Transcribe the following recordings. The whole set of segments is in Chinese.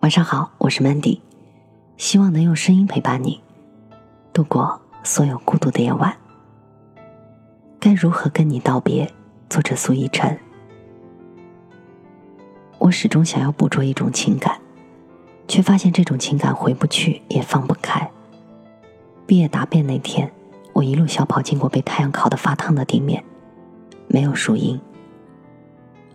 晚上好，我是 Mandy，希望能用声音陪伴你度过所有孤独的夜晚。该如何跟你道别？作者苏一晨。我始终想要捕捉一种情感，却发现这种情感回不去，也放不开。毕业答辩那天，我一路小跑经过被太阳烤得发烫的地面，没有树荫。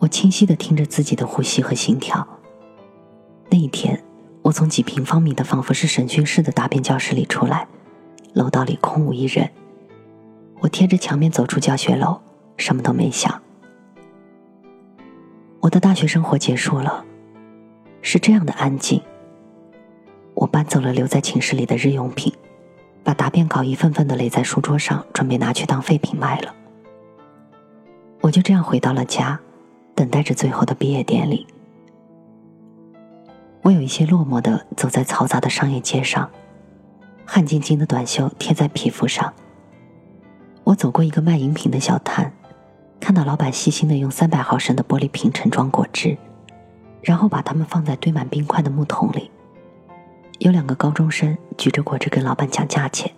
我清晰的听着自己的呼吸和心跳。那一天，我从几平方米的仿佛是审讯室的答辩教室里出来，楼道里空无一人。我贴着墙面走出教学楼，什么都没想。我的大学生活结束了，是这样的安静。我搬走了留在寝室里的日用品，把答辩稿一份份的垒在书桌上，准备拿去当废品卖了。我就这样回到了家，等待着最后的毕业典礼。我有一些落寞的走在嘈杂的商业街上，汗津津的短袖贴在皮肤上。我走过一个卖饮品的小摊，看到老板细心的用三百毫升的玻璃瓶盛装果汁，然后把它们放在堆满冰块的木桶里。有两个高中生举着果汁跟老板讲价钱，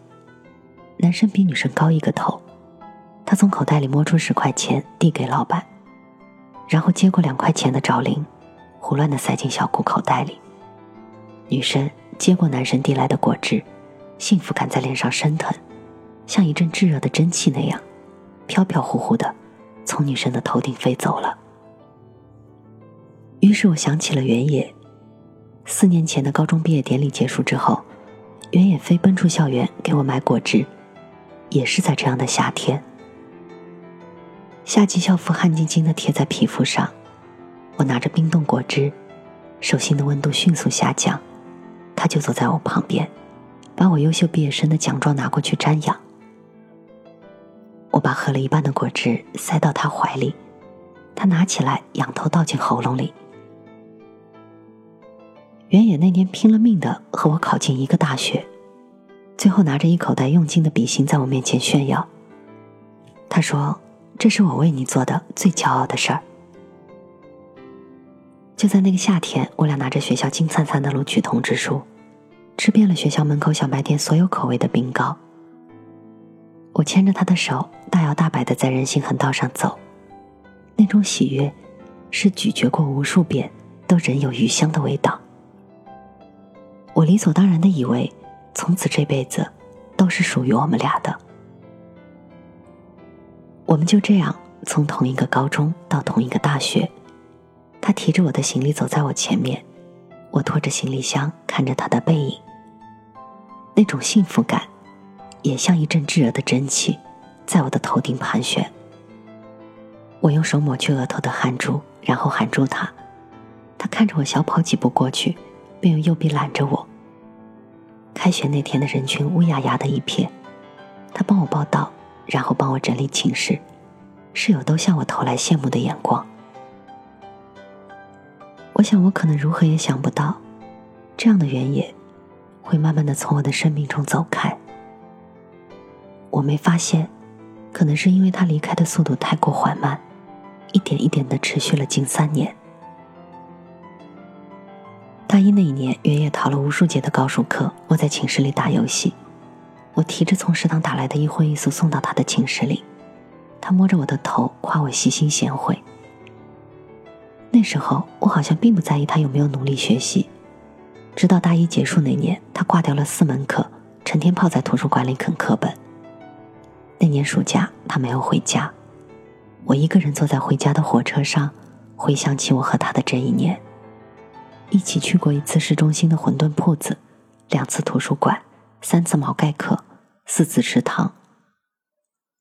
男生比女生高一个头。他从口袋里摸出十块钱递给老板，然后接过两块钱的找零。胡乱的塞进小裤口袋里。女生接过男生递来的果汁，幸福感在脸上升腾，像一阵炙热的蒸汽那样，飘飘忽忽的从女生的头顶飞走了。于是我想起了原野。四年前的高中毕业典礼结束之后，原野飞奔出校园给我买果汁，也是在这样的夏天。夏季校服汗津津的贴在皮肤上。我拿着冰冻果汁，手心的温度迅速下降，他就坐在我旁边，把我优秀毕业生的奖状拿过去瞻仰。我把喝了一半的果汁塞到他怀里，他拿起来仰头倒进喉咙里。原野那年拼了命的和我考进一个大学，最后拿着一口袋用尽的笔芯在我面前炫耀。他说：“这是我为你做的最骄傲的事儿。”就在那个夏天，我俩拿着学校金灿灿的录取通知书，吃遍了学校门口小卖店所有口味的冰糕。我牵着他的手，大摇大摆的在人行横道上走，那种喜悦，是咀嚼过无数遍都仍有余香的味道。我理所当然的以为，从此这辈子都是属于我们俩的。我们就这样从同一个高中到同一个大学。他提着我的行李走在我前面，我拖着行李箱看着他的背影。那种幸福感，也像一阵炙热的蒸汽，在我的头顶盘旋。我用手抹去额头的汗珠，然后喊住他。他看着我小跑几步过去，便用右臂揽着我。开学那天的人群乌压压的一片，他帮我报到，然后帮我整理寝室，室友都向我投来羡慕的眼光。我想，我可能如何也想不到，这样的原野会慢慢的从我的生命中走开。我没发现，可能是因为他离开的速度太过缓慢，一点一点的持续了近三年。大一那一年，原野逃了无数节的高数课，我在寝室里打游戏，我提着从食堂打来的一荤一素送到他的寝室里，他摸着我的头，夸我细心贤惠。那时候我好像并不在意他有没有努力学习，直到大一结束那年，他挂掉了四门课，成天泡在图书馆里啃课本。那年暑假他没有回家，我一个人坐在回家的火车上，回想起我和他的这一年，一起去过一次市中心的馄饨铺子，两次图书馆，三次毛概课，四次食堂。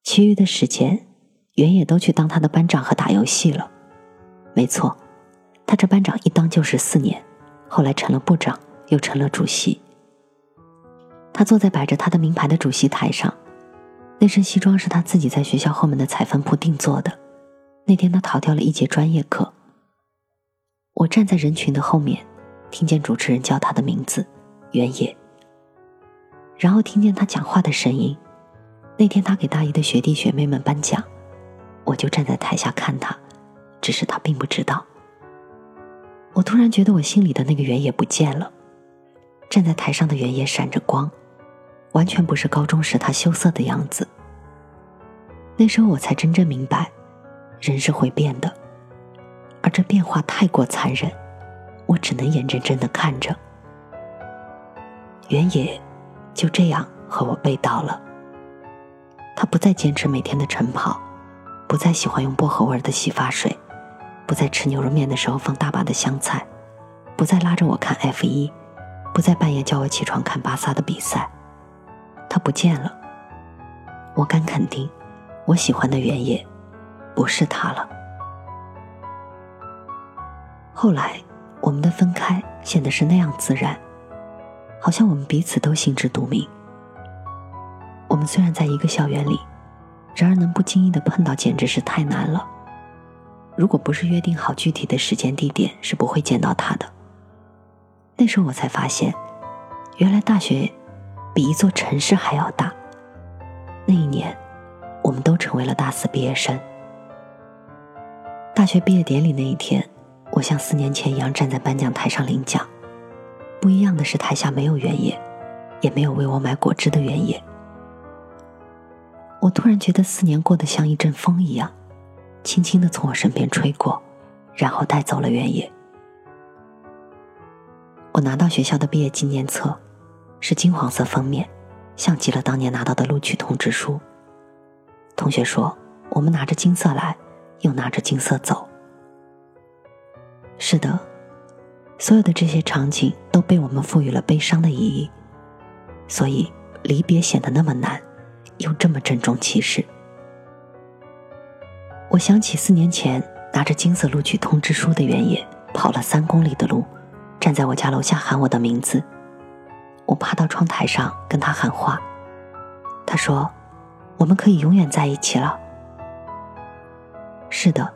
其余的时间，原野都去当他的班长和打游戏了。没错，他这班长一当就是四年，后来成了部长，又成了主席。他坐在摆着他的名牌的主席台上，那身西装是他自己在学校后面的裁缝铺定做的。那天他逃掉了一节专业课。我站在人群的后面，听见主持人叫他的名字，原野。然后听见他讲话的声音。那天他给大一的学弟学妹们颁奖，我就站在台下看他。只是他并不知道。我突然觉得我心里的那个原野不见了，站在台上的原野闪着光，完全不是高中时他羞涩的样子。那时候我才真正明白，人是会变的，而这变化太过残忍，我只能眼睁睁的看着。原野就这样和我背道了。他不再坚持每天的晨跑，不再喜欢用薄荷味的洗发水。不再吃牛肉面的时候放大把的香菜，不再拉着我看 F 一，不再半夜叫我起床看巴萨的比赛，他不见了。我敢肯定，我喜欢的原野，不是他了。后来我们的分开显得是那样自然，好像我们彼此都心知肚明。我们虽然在一个校园里，然而能不经意的碰到简直是太难了。如果不是约定好具体的时间地点，是不会见到他的。那时候我才发现，原来大学比一座城市还要大。那一年，我们都成为了大四毕业生。大学毕业典礼那一天，我像四年前一样站在颁奖台上领奖。不一样的是，台下没有原野，也没有为我买果汁的原野。我突然觉得四年过得像一阵风一样。轻轻的从我身边吹过，然后带走了原野。我拿到学校的毕业纪念册，是金黄色封面，像极了当年拿到的录取通知书。同学说，我们拿着金色来，又拿着金色走。是的，所有的这些场景都被我们赋予了悲伤的意义，所以离别显得那么难，又这么郑重其事。我想起四年前拿着金色录取通知书的原野，跑了三公里的路，站在我家楼下喊我的名字。我趴到窗台上跟他喊话，他说：“我们可以永远在一起了。”是的，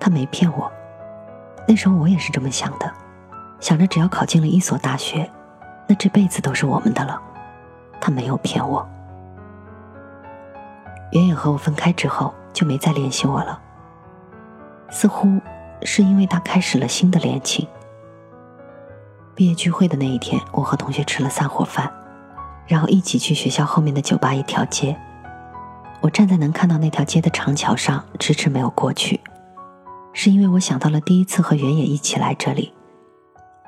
他没骗我。那时候我也是这么想的，想着只要考进了一所大学，那这辈子都是我们的了。他没有骗我。远远和我分开之后。就没再联系我了。似乎是因为他开始了新的恋情。毕业聚会的那一天，我和同学吃了散伙饭，然后一起去学校后面的酒吧一条街。我站在能看到那条街的长桥上，迟迟没有过去，是因为我想到了第一次和原野一起来这里，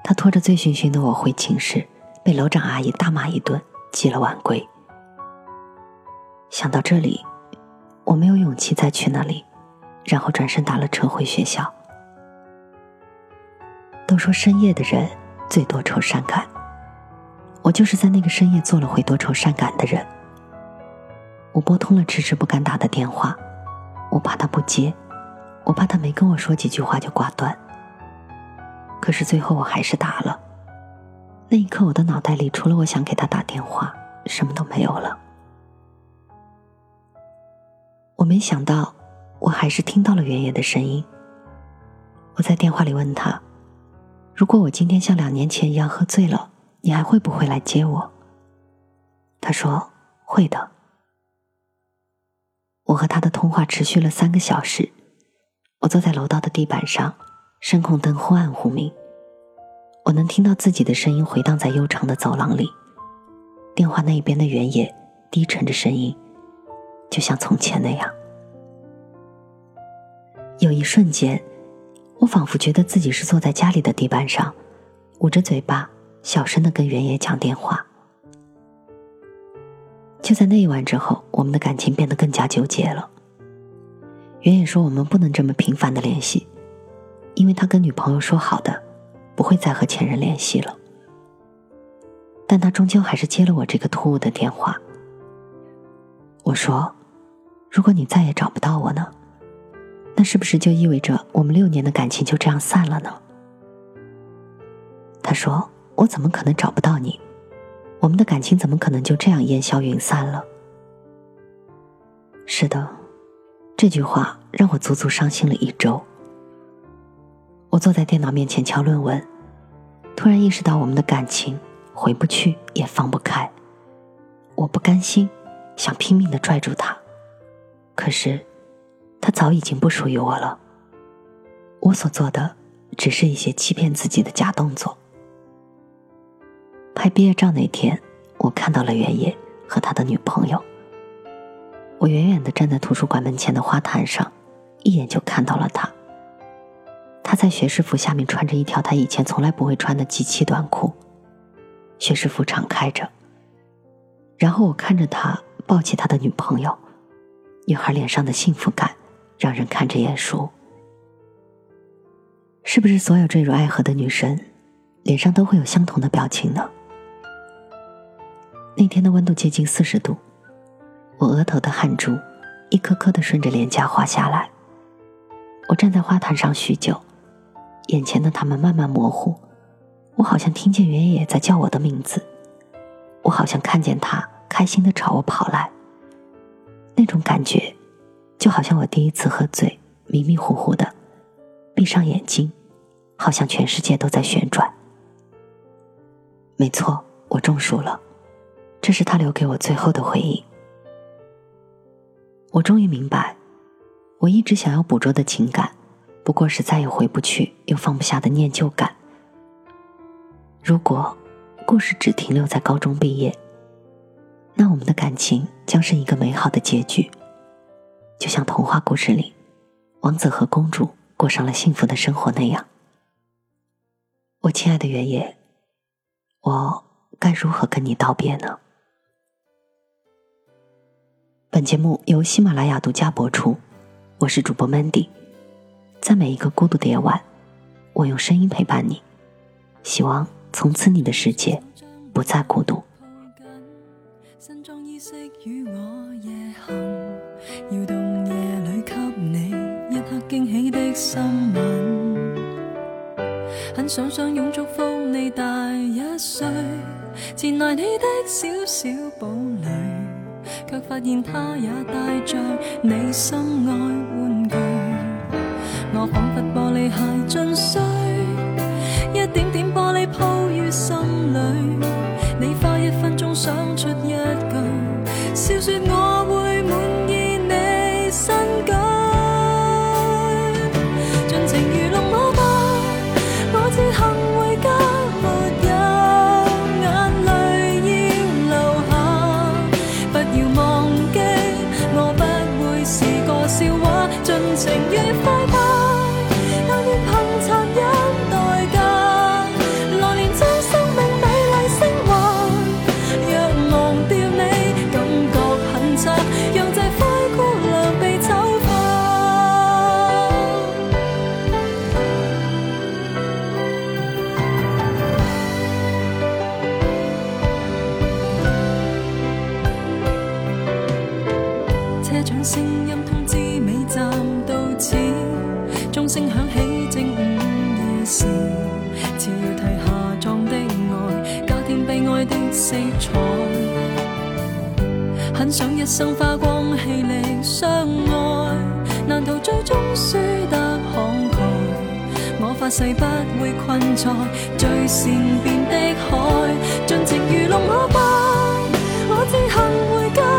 他拖着醉醺醺的我回寝室，被楼长阿姨大骂一顿，急了晚归。想到这里。我没有勇气再去那里，然后转身打了车回学校。都说深夜的人最多愁善感，我就是在那个深夜做了会多愁善感的人。我拨通了迟迟不敢打的电话，我怕他不接，我怕他没跟我说几句话就挂断。可是最后我还是打了。那一刻，我的脑袋里除了我想给他打电话，什么都没有了。我没想到，我还是听到了原野的声音。我在电话里问他：“如果我今天像两年前一样喝醉了，你还会不会来接我？”他说：“会的。”我和他的通话持续了三个小时。我坐在楼道的地板上，声控灯忽暗忽明，我能听到自己的声音回荡在悠长的走廊里。电话那一边的原野低沉着声音。就像从前那样，有一瞬间，我仿佛觉得自己是坐在家里的地板上，捂着嘴巴，小声的跟原野讲电话。就在那一晚之后，我们的感情变得更加纠结了。原野说我们不能这么频繁的联系，因为他跟女朋友说好的，不会再和前任联系了。但他终究还是接了我这个突兀的电话。我说。如果你再也找不到我呢？那是不是就意味着我们六年的感情就这样散了呢？他说：“我怎么可能找不到你？我们的感情怎么可能就这样烟消云散了？”是的，这句话让我足足伤心了一周。我坐在电脑面前敲论文，突然意识到我们的感情回不去也放不开。我不甘心，想拼命的拽住他。可是，他早已经不属于我了。我所做的，只是一些欺骗自己的假动作。拍毕业照那天，我看到了原野和他的女朋友。我远远的站在图书馆门前的花坛上，一眼就看到了他。他在学士服下面穿着一条他以前从来不会穿的及膝短裤，学士服敞开着。然后我看着他抱起他的女朋友，女孩脸上的幸福感让人看着眼熟。是不是所有坠入爱河的女生，脸上都会有相同的表情呢？那天的温度接近四十度，我额头的汗珠一颗颗的顺着脸颊滑下来。我站在花坛上许久。眼前的他们慢慢模糊，我好像听见原野在叫我的名字，我好像看见他开心的朝我跑来。那种感觉，就好像我第一次喝醉，迷迷糊糊的，闭上眼睛，好像全世界都在旋转。没错，我中暑了，这是他留给我最后的回忆。我终于明白，我一直想要捕捉的情感。不过是再也回不去又放不下的念旧感。如果故事只停留在高中毕业，那我们的感情将是一个美好的结局，就像童话故事里王子和公主过上了幸福的生活那样。我亲爱的原野，我该如何跟你道别呢？本节目由喜马拉雅独家播出，我是主播 Mandy。在每一个孤独的夜晚，我用声音陪伴你，希望从此你的世界不再孤独。身装衣饰与我夜行，摇动夜里给你一刻惊喜的心吻。很想相拥祝福你大一岁，前来你的小小堡垒，却发现他也带着你心爱玩具。我仿佛玻璃鞋尽碎，一点点玻璃铺于心钟声响起正午夜时前要提下葬的爱加添悲哀的色彩。很想一生花光气力相爱难逃最终输得慷慨我发誓不会困在最善变的海。尽情愚弄我吧我自行回家